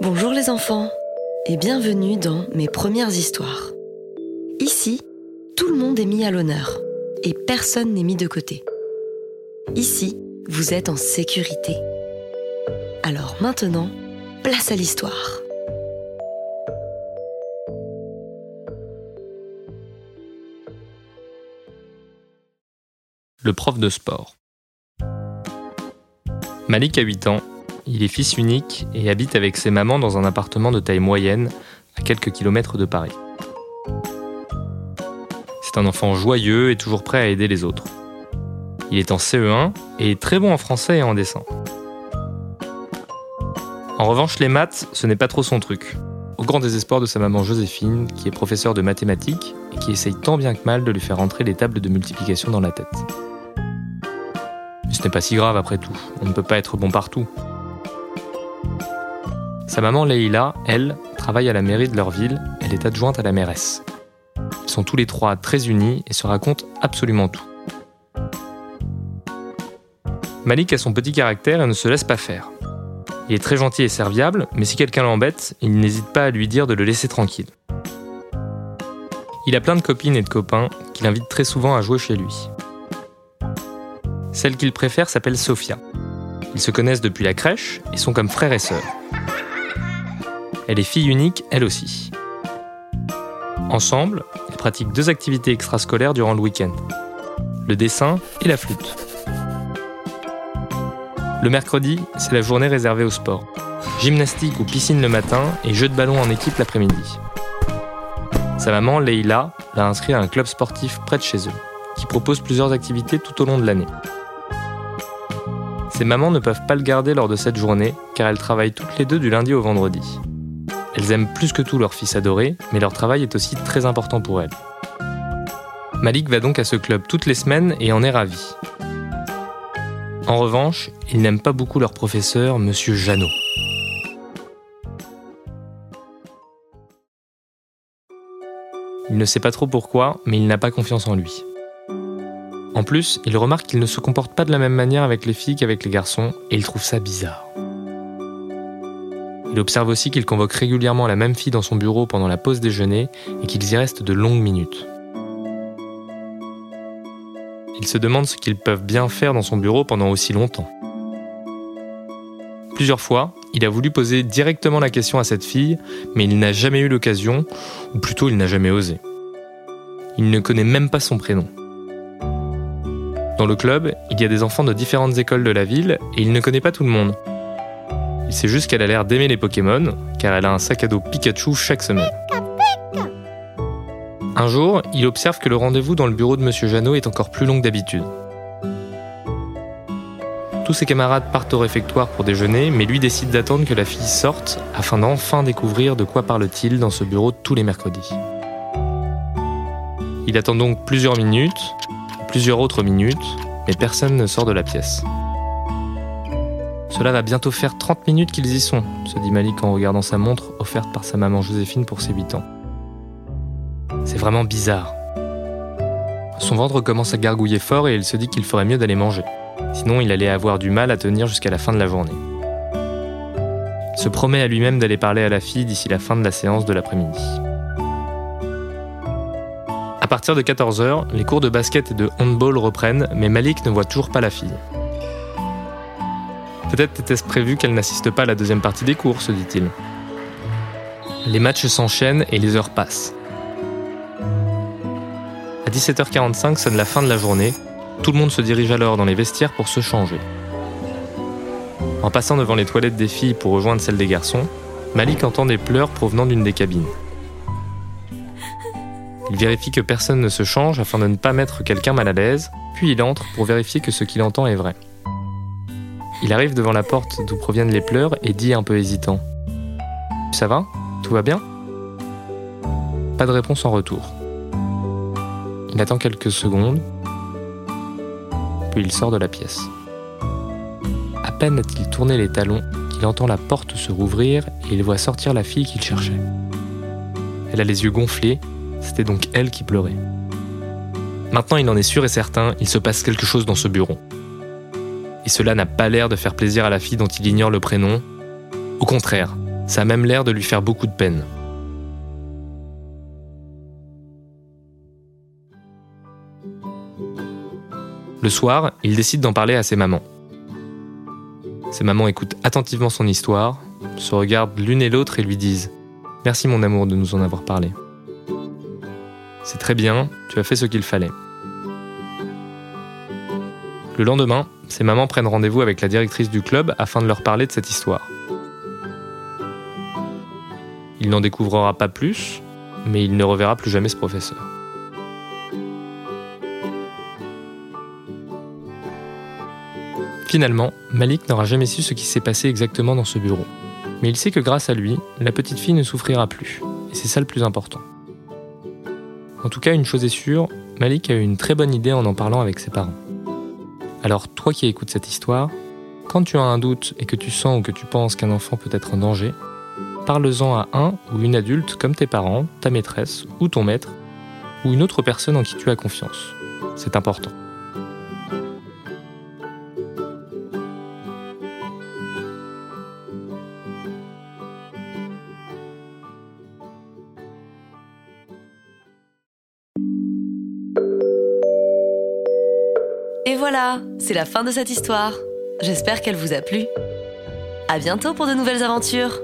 Bonjour les enfants et bienvenue dans mes premières histoires. Ici, tout le monde est mis à l'honneur et personne n'est mis de côté. Ici, vous êtes en sécurité. Alors maintenant, place à l'histoire. Le prof de sport. Malik a 8 ans, il est fils unique et habite avec ses mamans dans un appartement de taille moyenne à quelques kilomètres de Paris. C'est un enfant joyeux et toujours prêt à aider les autres. Il est en CE1 et est très bon en français et en dessin. En revanche, les maths, ce n'est pas trop son truc. Au grand désespoir de sa maman Joséphine, qui est professeure de mathématiques et qui essaye tant bien que mal de lui faire entrer les tables de multiplication dans la tête. Ce n'est pas si grave après tout, on ne peut pas être bon partout. Sa maman Leïla, elle, travaille à la mairie de leur ville, elle est adjointe à la mairesse. Ils sont tous les trois très unis et se racontent absolument tout. Malik a son petit caractère et ne se laisse pas faire. Il est très gentil et serviable, mais si quelqu'un l'embête, il n'hésite pas à lui dire de le laisser tranquille. Il a plein de copines et de copains qu'il invite très souvent à jouer chez lui. Celle qu'il préfère s'appelle Sophia. Ils se connaissent depuis la crèche et sont comme frères et sœurs. Elle est fille unique, elle aussi. Ensemble, ils pratiquent deux activités extrascolaires durant le week-end. Le dessin et la flûte. Le mercredi, c'est la journée réservée au sport. Gymnastique ou piscine le matin et jeu de ballon en équipe l'après-midi. Sa maman, Leila, l'a inscrit à un club sportif près de chez eux, qui propose plusieurs activités tout au long de l'année. Ses mamans ne peuvent pas le garder lors de cette journée, car elles travaillent toutes les deux du lundi au vendredi. Elles aiment plus que tout leur fils adoré, mais leur travail est aussi très important pour elles. Malik va donc à ce club toutes les semaines et en est ravi. En revanche, ils n'aiment pas beaucoup leur professeur, Monsieur Jeannot. Il ne sait pas trop pourquoi, mais il n'a pas confiance en lui. En plus, il remarque qu'il ne se comporte pas de la même manière avec les filles qu'avec les garçons, et il trouve ça bizarre. Il observe aussi qu'il convoque régulièrement la même fille dans son bureau pendant la pause déjeuner et qu'ils y restent de longues minutes. Il se demande ce qu'ils peuvent bien faire dans son bureau pendant aussi longtemps. Plusieurs fois, il a voulu poser directement la question à cette fille, mais il n'a jamais eu l'occasion, ou plutôt il n'a jamais osé. Il ne connaît même pas son prénom. Dans le club, il y a des enfants de différentes écoles de la ville et il ne connaît pas tout le monde. Il sait juste qu'elle a l'air d'aimer les Pokémon, car elle a un sac à dos Pikachu chaque semaine. Un jour, il observe que le rendez-vous dans le bureau de Monsieur Jeannot est encore plus long que d'habitude. Tous ses camarades partent au réfectoire pour déjeuner, mais lui décide d'attendre que la fille sorte afin d'enfin découvrir de quoi parle-t-il dans ce bureau tous les mercredis. Il attend donc plusieurs minutes, plusieurs autres minutes, mais personne ne sort de la pièce. Cela va bientôt faire 30 minutes qu'ils y sont, se dit Malik en regardant sa montre offerte par sa maman Joséphine pour ses 8 ans. C'est vraiment bizarre. Son ventre commence à gargouiller fort et il se dit qu'il ferait mieux d'aller manger. Sinon, il allait avoir du mal à tenir jusqu'à la fin de la journée. Il se promet à lui-même d'aller parler à la fille d'ici la fin de la séance de l'après-midi. À partir de 14h, les cours de basket et de handball reprennent, mais Malik ne voit toujours pas la fille. Peut-être était-ce prévu qu'elle n'assiste pas à la deuxième partie des cours, se dit-il. Les matchs s'enchaînent et les heures passent. À 17h45 sonne la fin de la journée. Tout le monde se dirige alors dans les vestiaires pour se changer. En passant devant les toilettes des filles pour rejoindre celles des garçons, Malik entend des pleurs provenant d'une des cabines. Il vérifie que personne ne se change afin de ne pas mettre quelqu'un mal à l'aise, puis il entre pour vérifier que ce qu'il entend est vrai. Il arrive devant la porte d'où proviennent les pleurs et dit un peu hésitant ⁇ Ça va? Tout va bien ?⁇ Pas de réponse en retour. Il attend quelques secondes, puis il sort de la pièce. À peine a-t-il tourné les talons qu'il entend la porte se rouvrir et il voit sortir la fille qu'il cherchait. Elle a les yeux gonflés, c'était donc elle qui pleurait. Maintenant il en est sûr et certain, il se passe quelque chose dans ce bureau. cela n'a pas l'air de faire plaisir à la fille dont il ignore le prénom. Au contraire, ça a même l'air de lui faire beaucoup de peine. Le soir, il décide d'en parler à ses mamans. Ses mamans écoutent attentivement son histoire, se regardent l'une et l'autre et lui disent ⁇ Merci mon amour de nous en avoir parlé ⁇ C'est très bien, tu as fait ce qu'il fallait. Le lendemain, ses mamans prennent rendez-vous avec la directrice du club afin de leur parler de cette histoire. Il n'en découvrira pas plus, mais il ne reverra plus jamais ce professeur. Finalement, Malik n'aura jamais su ce qui s'est passé exactement dans ce bureau. Mais il sait que grâce à lui, la petite fille ne souffrira plus. Et c'est ça le plus important. En tout cas, une chose est sûre, Malik a eu une très bonne idée en en parlant avec ses parents. Alors, toi qui écoutes cette histoire, quand tu as un doute et que tu sens ou que tu penses qu'un enfant peut être en danger, parle-en à un ou une adulte comme tes parents, ta maîtresse ou ton maître, ou une autre personne en qui tu as confiance. C'est important. Et voilà, c'est la fin de cette histoire. J'espère qu'elle vous a plu. À bientôt pour de nouvelles aventures.